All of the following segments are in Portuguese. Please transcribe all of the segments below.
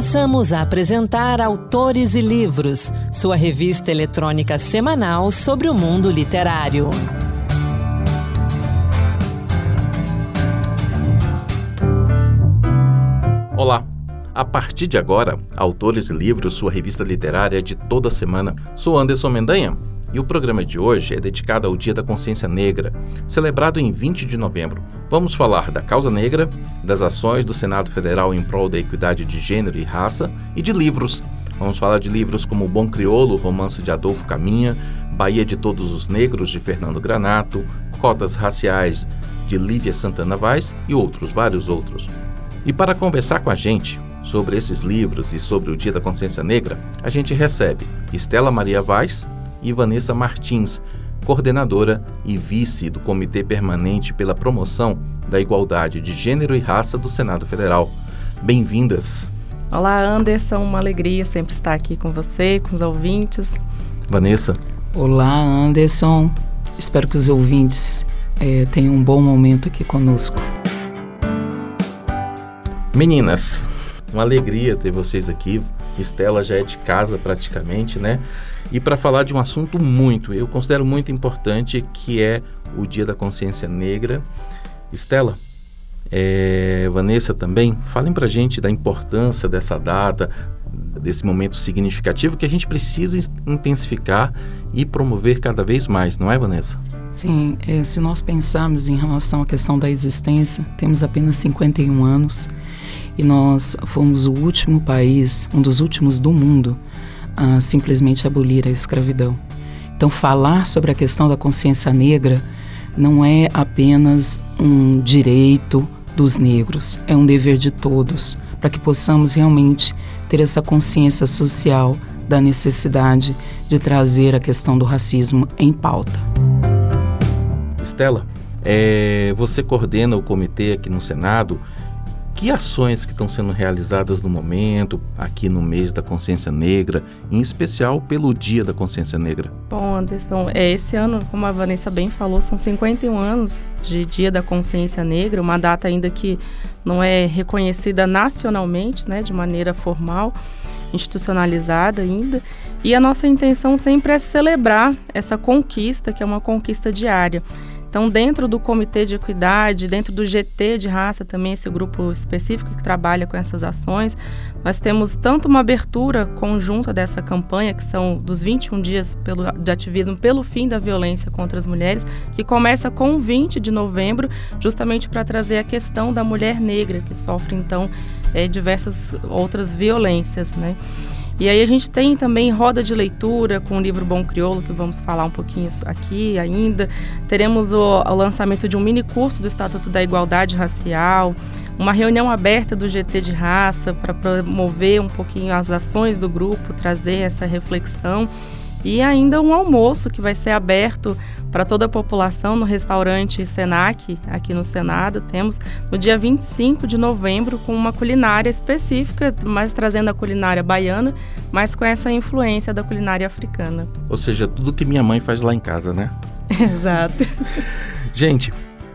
Passamos a apresentar Autores e Livros, sua revista eletrônica semanal sobre o mundo literário. Olá! A partir de agora, Autores e Livros, sua revista literária de toda semana, sou Anderson Mendanha e o programa de hoje é dedicado ao Dia da Consciência Negra, celebrado em 20 de novembro. Vamos falar da causa negra, das ações do Senado Federal em prol da equidade de gênero e raça e de livros. Vamos falar de livros como Bom Criolo, romance de Adolfo Caminha, Bahia de Todos os Negros, de Fernando Granato, Cotas Raciais, de Lívia Santana Vaz e outros, vários outros. E para conversar com a gente sobre esses livros e sobre o Dia da Consciência Negra, a gente recebe Estela Maria Vaz, e Vanessa Martins, coordenadora e vice do Comitê Permanente pela Promoção da Igualdade de Gênero e Raça do Senado Federal. Bem-vindas. Olá, Anderson, uma alegria sempre estar aqui com você, com os ouvintes. Vanessa. Olá, Anderson. Espero que os ouvintes é, tenham um bom momento aqui conosco. Meninas, uma alegria ter vocês aqui. Estela já é de casa praticamente, né? E para falar de um assunto muito, eu considero muito importante, que é o Dia da Consciência Negra. Estela, é, Vanessa também, falem para a gente da importância dessa data, desse momento significativo que a gente precisa intensificar e promover cada vez mais, não é, Vanessa? Sim, é, se nós pensarmos em relação à questão da existência, temos apenas 51 anos e nós fomos o último país, um dos últimos do mundo, a simplesmente abolir a escravidão. Então, falar sobre a questão da consciência negra não é apenas um direito dos negros, é um dever de todos, para que possamos realmente ter essa consciência social da necessidade de trazer a questão do racismo em pauta. Estela, é, você coordena o comitê aqui no Senado que ações que estão sendo realizadas no momento, aqui no mês da consciência negra, em especial pelo Dia da Consciência Negra? Bom, Anderson, é, esse ano, como a Vanessa bem falou, são 51 anos de Dia da Consciência Negra, uma data ainda que não é reconhecida nacionalmente, né, de maneira formal, institucionalizada ainda. E a nossa intenção sempre é celebrar essa conquista, que é uma conquista diária. Então, dentro do Comitê de Equidade, dentro do GT de Raça também, esse grupo específico que trabalha com essas ações, nós temos tanto uma abertura conjunta dessa campanha, que são dos 21 dias pelo, de ativismo pelo fim da violência contra as mulheres, que começa com 20 de novembro, justamente para trazer a questão da mulher negra, que sofre, então, é, diversas outras violências, né? E aí a gente tem também roda de leitura com o livro Bom Crioulo, que vamos falar um pouquinho aqui ainda. Teremos o, o lançamento de um mini curso do Estatuto da Igualdade Racial, uma reunião aberta do GT de raça para promover um pouquinho as ações do grupo, trazer essa reflexão e ainda um almoço que vai ser aberto para toda a população no restaurante Senac, aqui no Senado. Temos no dia 25 de novembro com uma culinária específica, mas trazendo a culinária baiana, mas com essa influência da culinária africana. Ou seja, tudo que minha mãe faz lá em casa, né? Exato. Gente,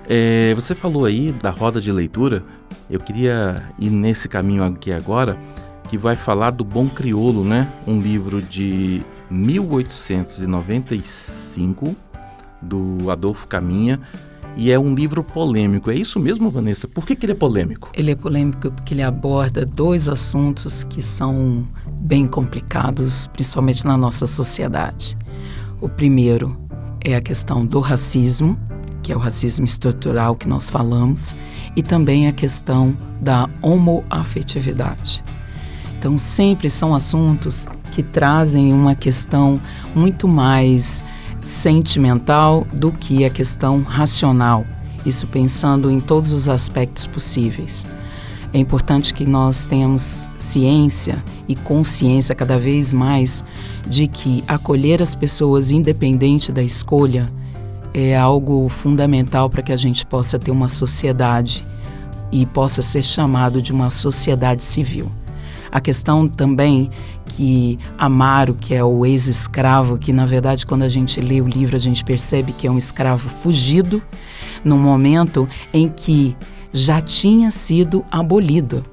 é, você falou aí da roda de leitura. Eu queria ir nesse caminho aqui agora, que vai falar do Bom Criolo, né? Um livro de 1895 do Adolfo Caminha e é um livro polêmico. É isso mesmo, Vanessa? Por que, que ele é polêmico? Ele é polêmico porque ele aborda dois assuntos que são bem complicados, principalmente na nossa sociedade. O primeiro é a questão do racismo, que é o racismo estrutural que nós falamos, e também a questão da homoafetividade. Então, sempre são assuntos que trazem uma questão muito mais sentimental do que a questão racional, isso pensando em todos os aspectos possíveis. É importante que nós tenhamos ciência e consciência cada vez mais de que acolher as pessoas independente da escolha é algo fundamental para que a gente possa ter uma sociedade e possa ser chamado de uma sociedade civil. A questão também que Amaro, que é o ex-escravo, que na verdade quando a gente lê o livro a gente percebe que é um escravo fugido, num momento em que já tinha sido abolido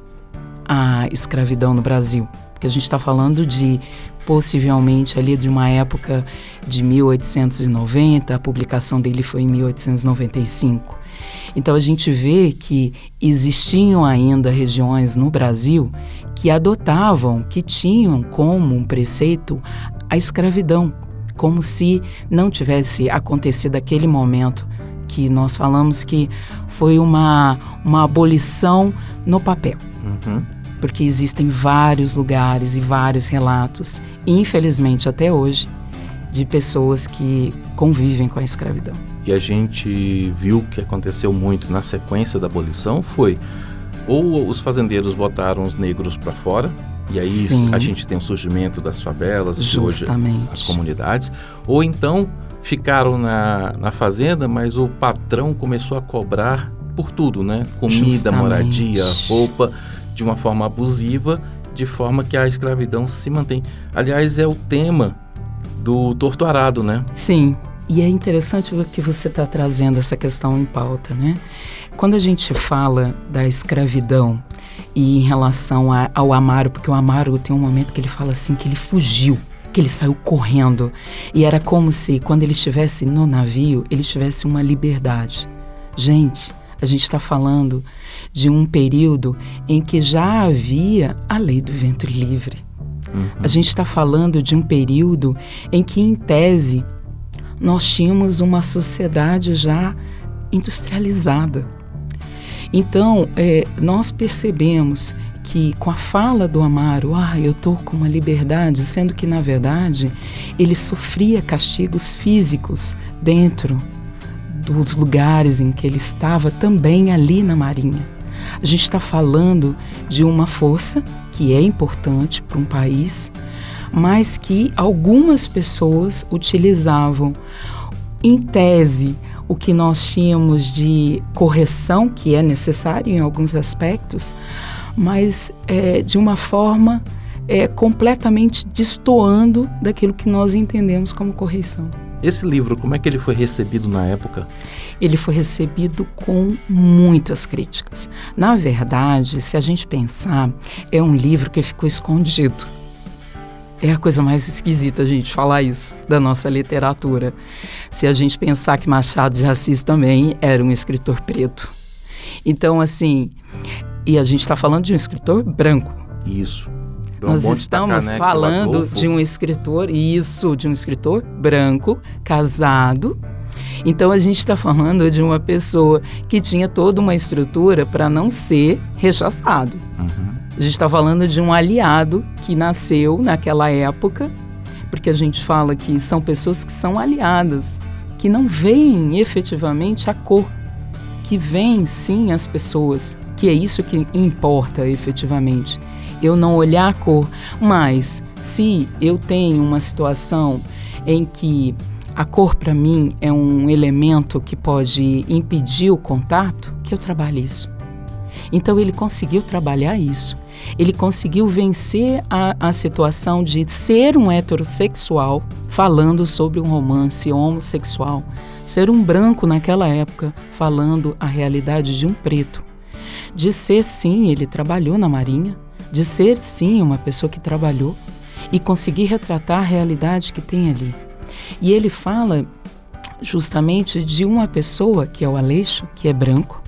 a escravidão no Brasil, porque a gente está falando de possivelmente ali de uma época de 1890, a publicação dele foi em 1895. Então a gente vê que existiam ainda regiões no Brasil que adotavam, que tinham como um preceito a escravidão, como se não tivesse acontecido aquele momento que nós falamos que foi uma, uma abolição no papel. Uhum. Porque existem vários lugares e vários relatos, infelizmente até hoje, de pessoas que convivem com a escravidão. E a gente viu que aconteceu muito na sequência da abolição foi ou os fazendeiros botaram os negros para fora, e aí Sim. a gente tem o surgimento das favelas, Justamente. hoje as comunidades, ou então ficaram na, na fazenda, mas o patrão começou a cobrar por tudo, né? Comida, Justamente. moradia, roupa, de uma forma abusiva, de forma que a escravidão se mantém. Aliás, é o tema do torturado, né? Sim. E é interessante que você está trazendo essa questão em pauta, né? Quando a gente fala da escravidão e em relação a, ao Amaro, porque o Amaro tem um momento que ele fala assim que ele fugiu, que ele saiu correndo e era como se quando ele estivesse no navio ele tivesse uma liberdade. Gente, a gente está falando de um período em que já havia a lei do ventre livre. Uhum. A gente está falando de um período em que, em tese, nós tínhamos uma sociedade já industrializada. Então, é, nós percebemos que com a fala do Amaro, ah, eu estou com uma liberdade, sendo que, na verdade, ele sofria castigos físicos dentro dos lugares em que ele estava, também ali na Marinha. A gente está falando de uma força que é importante para um país, mas que algumas pessoas utilizavam, em tese, o que nós tínhamos de correção, que é necessário em alguns aspectos, mas é, de uma forma é, completamente destoando daquilo que nós entendemos como correção. Esse livro, como é que ele foi recebido na época? Ele foi recebido com muitas críticas. Na verdade, se a gente pensar, é um livro que ficou escondido é a coisa mais esquisita a gente falar isso da nossa literatura. Se a gente pensar que Machado de Assis também era um escritor preto. Então, assim, e a gente está falando de um escritor branco. Isso. É Nós estamos né, falando de um escritor, isso, de um escritor branco, casado. Então a gente está falando de uma pessoa que tinha toda uma estrutura para não ser rechaçado. Uhum. A gente está falando de um aliado que nasceu naquela época, porque a gente fala que são pessoas que são aliadas, que não veem efetivamente a cor, que veem sim as pessoas, que é isso que importa efetivamente. Eu não olhar a cor, mas se eu tenho uma situação em que a cor para mim é um elemento que pode impedir o contato, que eu trabalhe isso. Então ele conseguiu trabalhar isso ele conseguiu vencer a, a situação de ser um heterossexual falando sobre um romance homossexual, ser um branco naquela época falando a realidade de um preto. De ser, sim, ele trabalhou na Marinha, de ser, sim, uma pessoa que trabalhou e conseguir retratar a realidade que tem ali. E ele fala justamente de uma pessoa, que é o Aleixo, que é branco,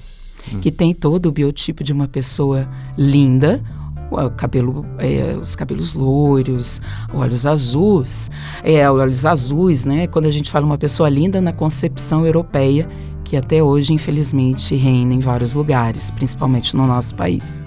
hum. que tem todo o biotipo de uma pessoa linda, o cabelo, é, os cabelos loiros, olhos azuis, é, olhos azuis, né? Quando a gente fala uma pessoa linda na concepção europeia, que até hoje, infelizmente, reina em vários lugares, principalmente no nosso país.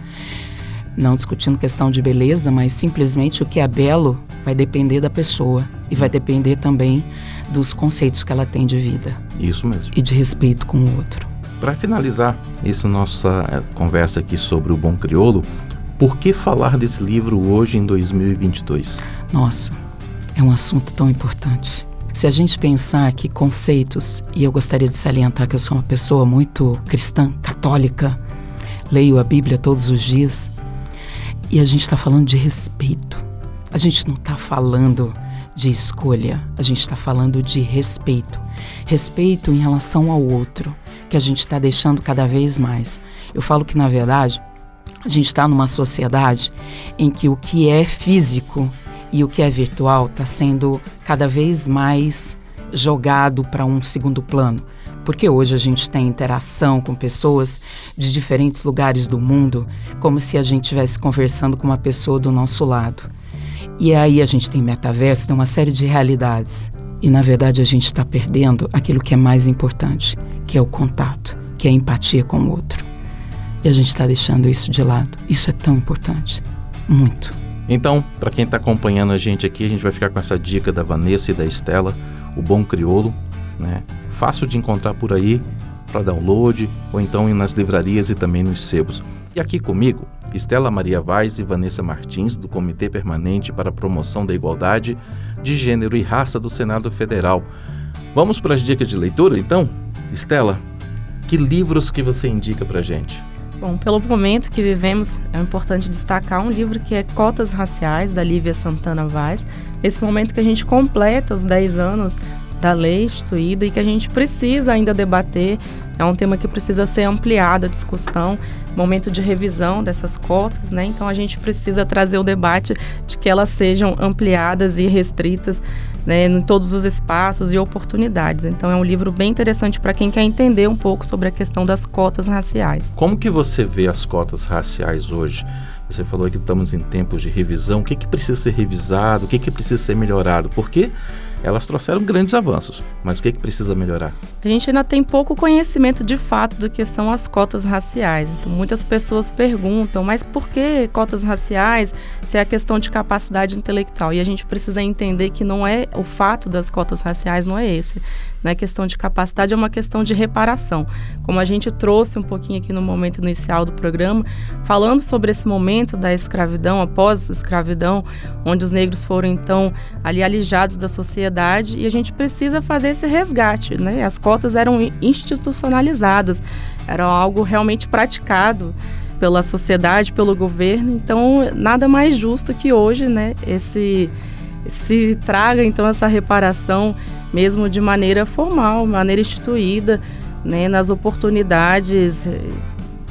Não discutindo questão de beleza, mas simplesmente o que é belo vai depender da pessoa e vai depender também dos conceitos que ela tem de vida. Isso mesmo. E de respeito com o outro. Para finalizar essa nossa eh, conversa aqui sobre o bom crioulo, por que falar desse livro hoje em 2022? Nossa, é um assunto tão importante. Se a gente pensar que conceitos, e eu gostaria de salientar que eu sou uma pessoa muito cristã, católica, leio a Bíblia todos os dias, e a gente está falando de respeito. A gente não está falando de escolha, a gente está falando de respeito. Respeito em relação ao outro, que a gente está deixando cada vez mais. Eu falo que, na verdade, A gente está numa sociedade em que o que é físico e o que é virtual está sendo cada vez mais jogado para um segundo plano. Porque hoje a gente tem interação com pessoas de diferentes lugares do mundo, como se a gente estivesse conversando com uma pessoa do nosso lado. E aí a gente tem metaverso, tem uma série de realidades. E na verdade a gente está perdendo aquilo que é mais importante, que é o contato, que é a empatia com o outro. E a gente está deixando isso de lado. Isso é tão importante. Muito. Então, para quem está acompanhando a gente aqui, a gente vai ficar com essa dica da Vanessa e da Estela, o Bom Criolo, né? Fácil de encontrar por aí para download ou então nas livrarias e também nos sebos. E aqui comigo, Estela Maria Vaz e Vanessa Martins, do Comitê Permanente para a Promoção da Igualdade de Gênero e Raça do Senado Federal. Vamos para as dicas de leitura, então? Estela, que livros que você indica para gente? Bom, pelo momento que vivemos, é importante destacar um livro que é Cotas Raciais, da Lívia Santana Vaz. Esse momento que a gente completa os 10 anos da lei instituída e que a gente precisa ainda debater. É um tema que precisa ser ampliado a discussão, momento de revisão dessas cotas, né? Então a gente precisa trazer o debate de que elas sejam ampliadas e restritas né, em todos os espaços e oportunidades. Então é um livro bem interessante para quem quer entender um pouco sobre a questão das cotas raciais. Como que você vê as cotas raciais hoje? Você falou que estamos em tempos de revisão. O que, que precisa ser revisado? O que, que precisa ser melhorado? Porque elas trouxeram grandes avanços, mas o que, que precisa melhorar? A gente ainda tem pouco conhecimento de fato do que são as cotas raciais. Então, muitas pessoas perguntam, mas por que cotas raciais se é a questão de capacidade intelectual? E a gente precisa entender que não é o fato das cotas raciais, não é esse. Não é questão de capacidade, é uma questão de reparação. Como a gente trouxe um pouquinho aqui no momento inicial do programa, falando sobre esse momento da escravidão, após a escravidão, onde os negros foram então ali alijados da sociedade, e a gente precisa fazer esse resgate. Né? As cotas eram institucionalizadas, eram algo realmente praticado pela sociedade, pelo governo. Então, nada mais justo que hoje, né, esse se traga então essa reparação mesmo de maneira formal, maneira instituída, né, nas oportunidades eh,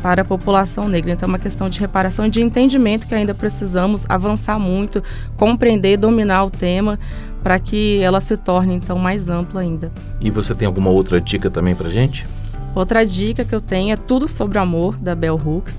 para a população negra. Então, é uma questão de reparação e de entendimento que ainda precisamos avançar muito, compreender, dominar o tema para que ela se torne então mais ampla ainda. E você tem alguma outra dica também para gente? Outra dica que eu tenho é Tudo sobre o Amor, da Bell Hooks.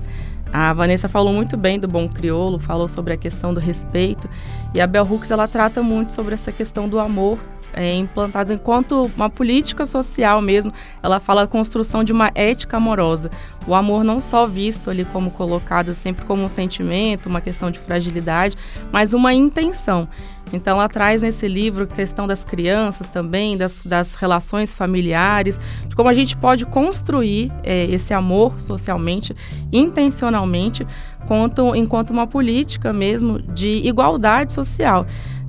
A Vanessa falou muito bem do bom crioulo, falou sobre a questão do respeito. E a Bell Hooks ela trata muito sobre essa questão do amor é, implantado enquanto uma política social mesmo. Ela fala a construção de uma ética amorosa. O amor não só visto ali como colocado sempre como um sentimento, uma questão de fragilidade, mas uma intenção. Então, ela traz nesse livro a questão das crianças também, das, das relações familiares, de como a gente pode construir é, esse amor socialmente, intencionalmente, quanto, enquanto uma política mesmo de igualdade social.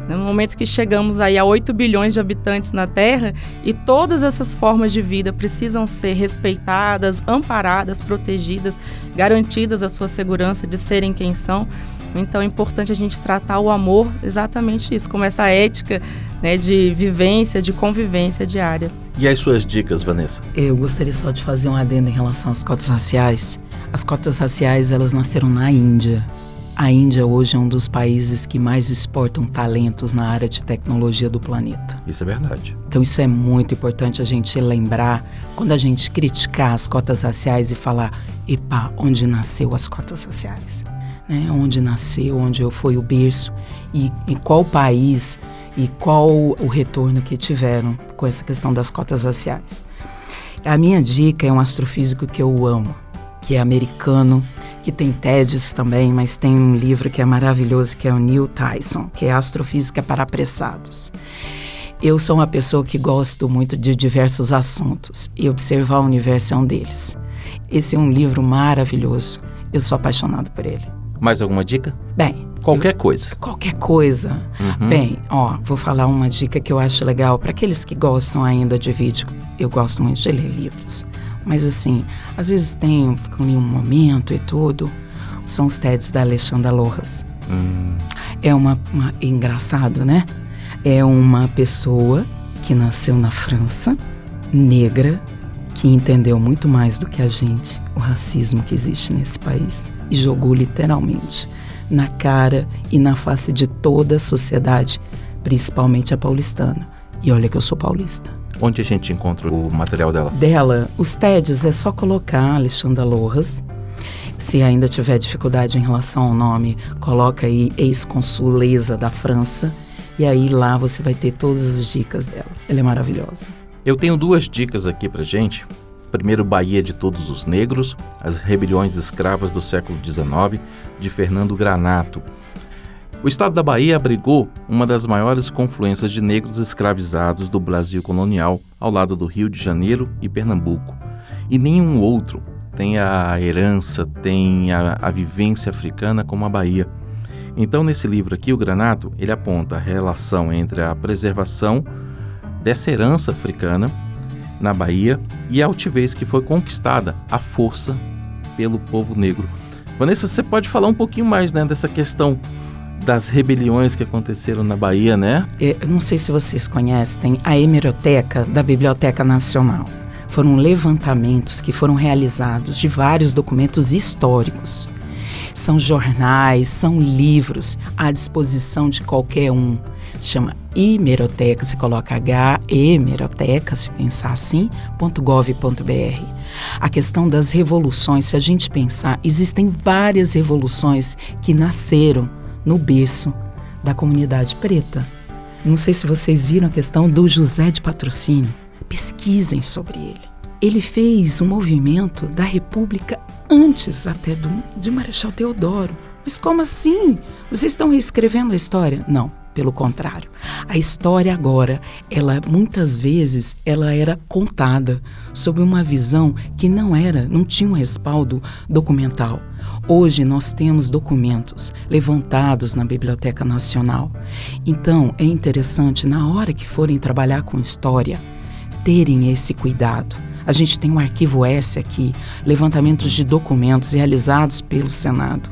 No momento que chegamos aí a 8 bilhões de habitantes na Terra e todas essas formas de vida precisam ser respeitadas, amparadas, protegidas, garantidas a sua segurança de serem quem são. Então é importante a gente tratar o amor exatamente isso, como essa ética né, de vivência, de convivência diária. E as suas dicas, Vanessa? Eu gostaria só de fazer um adendo em relação às cotas raciais. As cotas raciais, elas nasceram na Índia. A Índia hoje é um dos países que mais exportam talentos na área de tecnologia do planeta. Isso é verdade. Então isso é muito importante a gente lembrar quando a gente criticar as cotas raciais e falar, epa, onde nasceu as cotas raciais? Né? Onde nasceu, onde foi o berço e em qual país e qual o retorno que tiveram com essa questão das cotas raciais. A minha dica é um astrofísico que eu amo, que é americano, que tem TEDs também, mas tem um livro que é maravilhoso, que é o Neil Tyson, que é Astrofísica para Apressados. Eu sou uma pessoa que gosto muito de diversos assuntos e observar o universo é um deles. Esse é um livro maravilhoso. Eu sou apaixonado por ele. Mais alguma dica? Bem, qualquer coisa. Qualquer coisa. Uhum. Bem, ó, vou falar uma dica que eu acho legal para aqueles que gostam ainda de vídeo. Eu gosto muito de ler livros. Mas assim, às vezes tem ali um momento e tudo. São os TEDs da Alexandra Lojas. Hum. É uma, uma é engraçado, né? É uma pessoa que nasceu na França, negra, que entendeu muito mais do que a gente o racismo que existe nesse país. e jogou literalmente na cara e na face de toda a sociedade, principalmente a paulistana. E olha que eu sou paulista. Onde a gente encontra o material dela? Dela, os TEDs é só colocar Alexandra Lojas. Se ainda tiver dificuldade em relação ao nome, coloca aí ex-consuleza da França. E aí lá você vai ter todas as dicas dela. Ela é maravilhosa. Eu tenho duas dicas aqui pra gente. Primeiro, Bahia de Todos os Negros, As Rebeliões Escravas do Século XIX, de Fernando Granato. O estado da Bahia abrigou uma das maiores confluências de negros escravizados do Brasil colonial, ao lado do Rio de Janeiro e Pernambuco. E nenhum outro tem a herança, tem a, a vivência africana como a Bahia. Então, nesse livro aqui, o Granato, ele aponta a relação entre a preservação dessa herança africana na Bahia e a altivez que foi conquistada à força pelo povo negro. Vanessa, você pode falar um pouquinho mais né, dessa questão das rebeliões que aconteceram na Bahia, né? Eu não sei se vocês conhecem a hemeroteca da Biblioteca Nacional. Foram levantamentos que foram realizados de vários documentos históricos. São jornais, são livros à disposição de qualquer um. Chama Hemeroteca, você coloca H, Hemeroteca, se pensar assim, .gov.br. A questão das revoluções, se a gente pensar, existem várias revoluções que nasceram no berço da comunidade preta. Não sei se vocês viram a questão do José de Patrocínio. Pesquisem sobre ele. Ele fez um movimento da República antes até do, de Marechal Deodoro. Mas como assim? Vocês estão reescrevendo a história? Não, pelo contrário. A história agora, ela muitas vezes ela era contada sob uma visão que não era, não tinha um respaldo documental. Hoje nós temos documentos levantados na Biblioteca Nacional. Então é interessante, na hora que forem trabalhar com história, terem esse cuidado. A gente tem um arquivo S aqui, levantamentos de documentos realizados pelo Senado.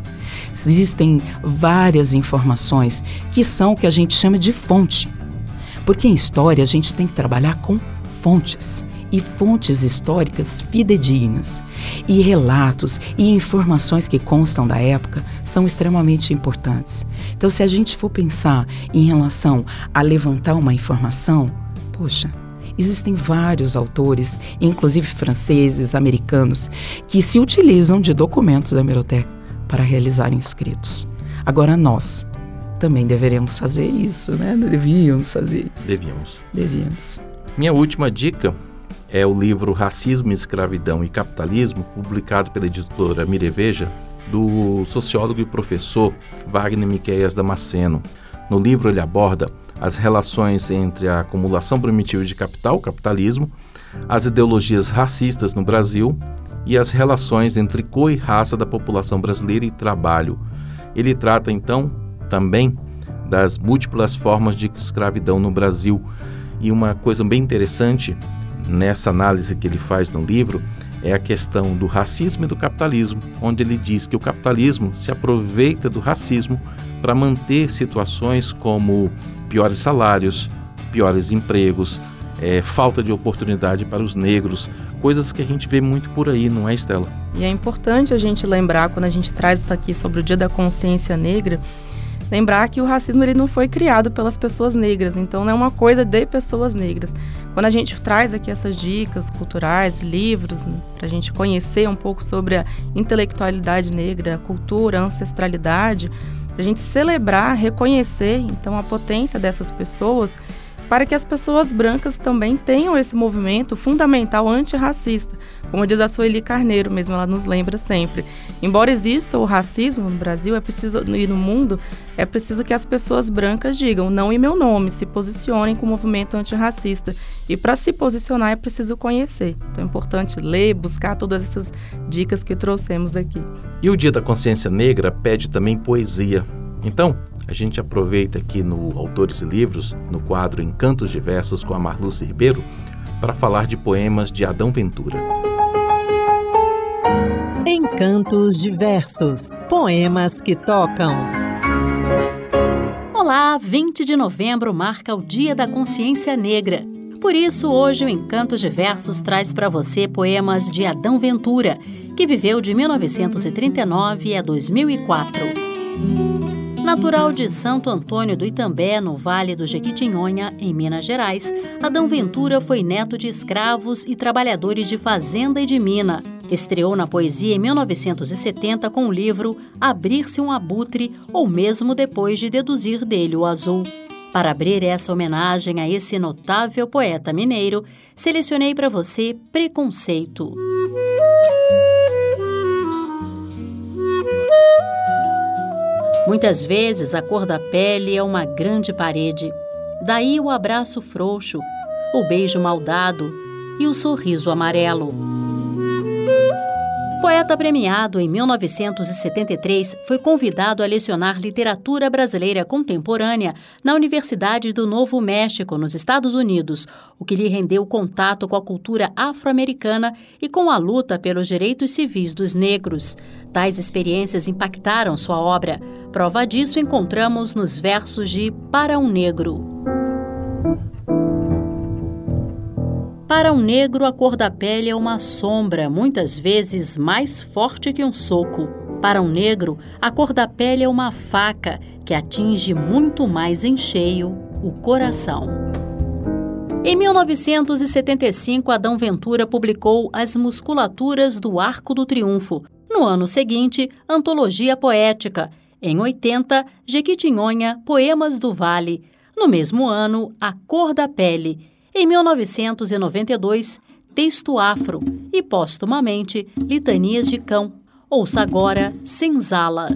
Existem várias informações que são o que a gente chama de fonte. Porque em história a gente tem que trabalhar com fontes e fontes históricas fidedignas. E relatos e informações que constam da época são extremamente importantes. Então, se a gente for pensar em relação a levantar uma informação, poxa, existem vários autores, inclusive franceses, americanos, que se utilizam de documentos da hemeroteca para realizarem escritos. Agora, nós também deveremos fazer isso, né? Devíamos fazer isso. Devíamos. Devíamos. Minha última dica é o livro Racismo, Escravidão e Capitalismo, publicado pela editora Mireveja, do sociólogo e professor Wagner Miqueias Damasceno. No livro ele aborda as relações entre a acumulação primitiva de capital, capitalismo, as ideologias racistas no Brasil e as relações entre cor e raça da população brasileira e trabalho. Ele trata então também das múltiplas formas de escravidão no Brasil. E uma coisa bem interessante nessa análise que ele faz no livro é a questão do racismo e do capitalismo, onde ele diz que o capitalismo se aproveita do racismo para manter situações como piores salários, piores empregos, é, falta de oportunidade para os negros, coisas que a gente vê muito por aí, não é, Estela? E é importante a gente lembrar, quando a gente traz aqui sobre o Dia da Consciência Negra, lembrar que o racismo ele não foi criado pelas pessoas negras, então não é uma coisa de pessoas negras. Quando a gente traz aqui essas dicas culturais, livros, né, para a gente conhecer um pouco sobre a intelectualidade negra, a cultura, a ancestralidade, a gente celebrar, reconhecer então a potência dessas pessoas para que as pessoas brancas também tenham esse movimento fundamental antirracista. Como diz a Sueli Carneiro mesmo, ela nos lembra sempre. Embora exista o racismo no Brasil é preciso, e no mundo, é preciso que as pessoas brancas digam não em meu nome, se posicionem com o movimento antirracista. E para se posicionar é preciso conhecer. Então é importante ler, buscar todas essas dicas que trouxemos aqui. E o Dia da Consciência Negra pede também poesia. Então, a gente aproveita aqui no Autores e Livros, no quadro Encantos Diversos com a Marluce Ribeiro, para falar de poemas de Adão Ventura. Encantos Diversos Poemas que tocam. Olá, 20 de novembro marca o Dia da Consciência Negra. Por isso, hoje o Encanto de Versos traz para você poemas de Adão Ventura, que viveu de 1939 a 2004. Natural de Santo Antônio do Itambé, no Vale do Jequitinhonha, em Minas Gerais, Adão Ventura foi neto de escravos e trabalhadores de fazenda e de mina. Estreou na poesia em 1970 com o livro Abrir-se um Abutre, ou mesmo depois de deduzir dele o azul. Para abrir essa homenagem a esse notável poeta mineiro, selecionei para você Preconceito. Muitas vezes a cor da pele é uma grande parede. Daí o abraço frouxo, o beijo maldado e o sorriso amarelo. Poeta premiado em 1973, foi convidado a lecionar literatura brasileira contemporânea na Universidade do Novo México, nos Estados Unidos, o que lhe rendeu contato com a cultura afro-americana e com a luta pelos direitos civis dos negros. Tais experiências impactaram sua obra. Prova disso encontramos nos versos de Para um Negro. Para um negro, a cor da pele é uma sombra, muitas vezes mais forte que um soco. Para um negro, a cor da pele é uma faca que atinge muito mais em cheio o coração. Em 1975, Adão Ventura publicou As Musculaturas do Arco do Triunfo. No ano seguinte, Antologia Poética. Em 80, Jequitinhonha, Poemas do Vale. No mesmo ano, A Cor da Pele. Em 1992, Texto Afro e, póstumamente, Litanias de Cão. Ouça agora Senzala.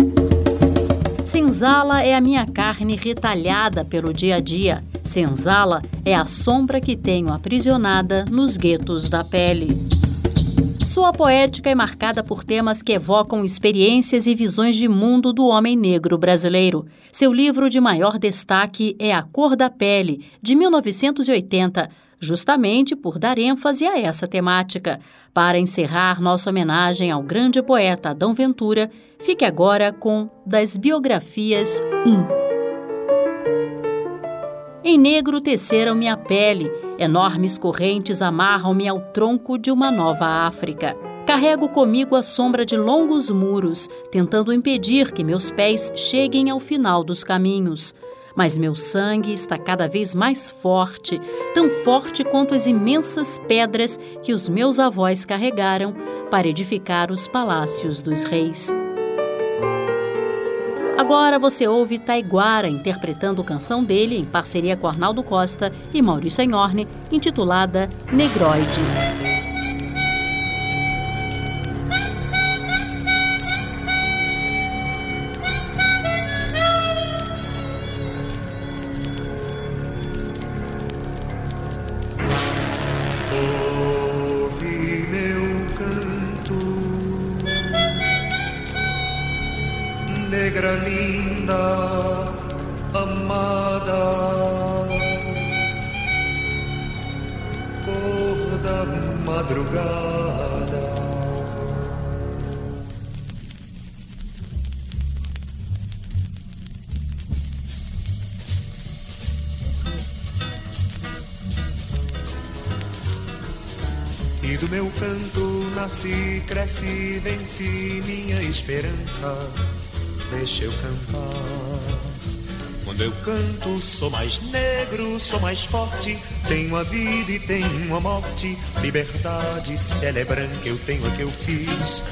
Senzala é a minha carne retalhada pelo dia a dia. Senzala é a sombra que tenho aprisionada nos guetos da pele. Sua poética é marcada por temas que evocam experiências e visões de mundo do homem negro brasileiro. Seu livro de maior destaque é A Cor da Pele, de 1980, justamente por dar ênfase a essa temática. Para encerrar nossa homenagem ao grande poeta Adão Ventura, fique agora com Das Biografias 1. Em negro teceram-me a pele, enormes correntes amarram-me ao tronco de uma nova África. Carrego comigo a sombra de longos muros, tentando impedir que meus pés cheguem ao final dos caminhos. Mas meu sangue está cada vez mais forte, tão forte quanto as imensas pedras que os meus avós carregaram para edificar os palácios dos reis. Agora você ouve Taiguara interpretando canção dele em parceria com Arnaldo Costa e Maurício Enhorne, intitulada Negroide. Nasci, cresci, venci minha esperança deixa eu cantar. Quando eu canto, sou mais negro, sou mais forte. Tenho a vida e tenho a morte. Liberdade, se ela é branca, eu tenho a que eu fiz.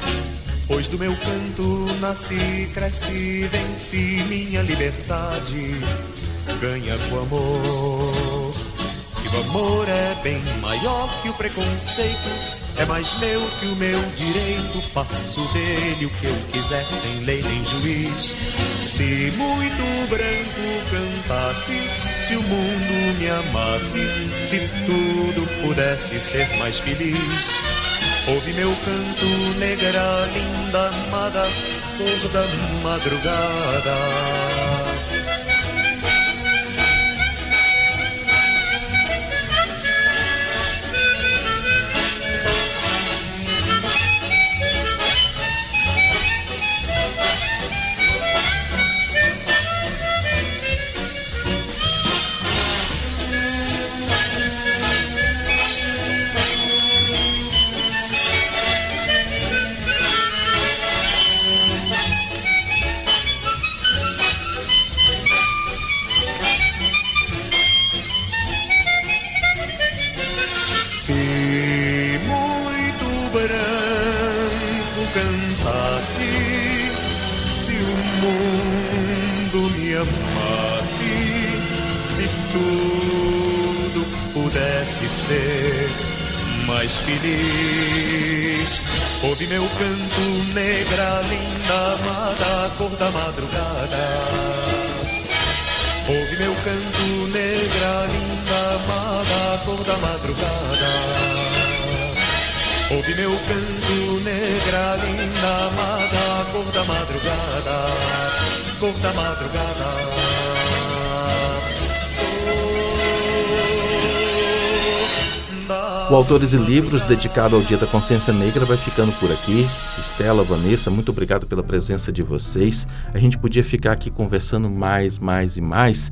Pois do meu canto nasci, cresci, venci minha liberdade. Ganha com amor. E o amor é bem maior que o preconceito é mais meu que o meu direito, faço dele o que eu quiser, sem lei nem juiz. Se muito branco cantasse, se o mundo me amasse, se tudo pudesse ser mais feliz. Ouve meu canto, negra, linda, amada, cor da madrugada. Amasse, se o mundo me amasse, se tudo pudesse ser mais feliz. Ouve meu canto, negra, linda, amada, cor da madrugada. Ouve meu canto, negra, linda, amada, cor da madrugada. Ouve meu canto, negra, linda, amada, cor da madrugada, cor da madrugada. O Autores e Livros, dedicado ao Dia da Consciência Negra, vai ficando por aqui. Estela, Vanessa, muito obrigado pela presença de vocês. A gente podia ficar aqui conversando mais, mais e mais.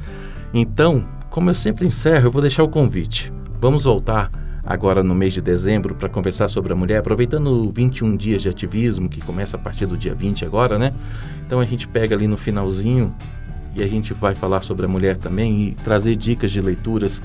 Então, como eu sempre encerro, eu vou deixar o convite. Vamos voltar agora no mês de dezembro para conversar sobre a mulher, aproveitando 21 dias de ativismo, que começa a partir do dia 20 agora, né? Então a gente pega ali no finalzinho e a gente vai falar sobre a mulher também e trazer dicas de leituras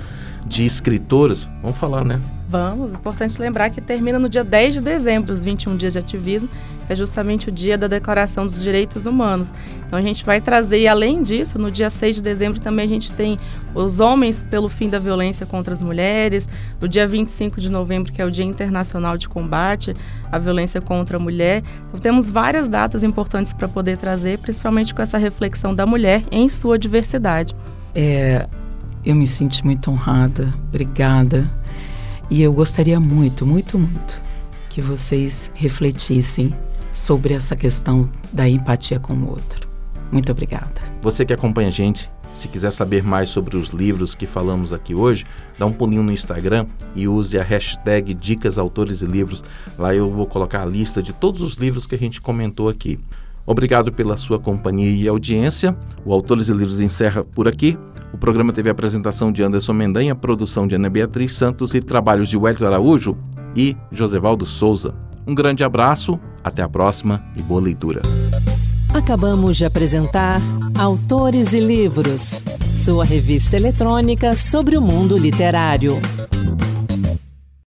de escritoras. Vamos falar, né? Vamos. Importante lembrar que termina no dia 10 de dezembro, os 21 dias de ativismo, que é justamente o dia da Declaração dos Direitos Humanos. Então a gente vai trazer, e além disso, no dia 6 de dezembro também a gente tem os homens pelo fim da violência contra as mulheres, no dia 25 de novembro, que é o Dia Internacional de Combate à Violência contra a Mulher. Então, temos várias datas importantes para poder trazer, principalmente com essa reflexão da mulher em sua diversidade. É, eu me sinto muito honrada, obrigada. E eu gostaria muito, muito, muito que vocês refletissem sobre essa questão da empatia com o outro. Muito obrigada. Você que acompanha a gente, se quiser saber mais sobre os livros que falamos aqui hoje, dá um pulinho no Instagram e use a hashtag Dicas Autores e Livros. Lá eu vou colocar a lista de todos os livros que a gente comentou aqui. Obrigado pela sua companhia e audiência. O Autores e Livros encerra por aqui. Programa teve a apresentação de Anderson Mendanha, produção de Ana Beatriz Santos e trabalhos de Wellington Araújo e Josevaldo Souza. Um grande abraço, até a próxima e boa leitura. Acabamos de apresentar Autores e Livros, sua revista eletrônica sobre o mundo literário.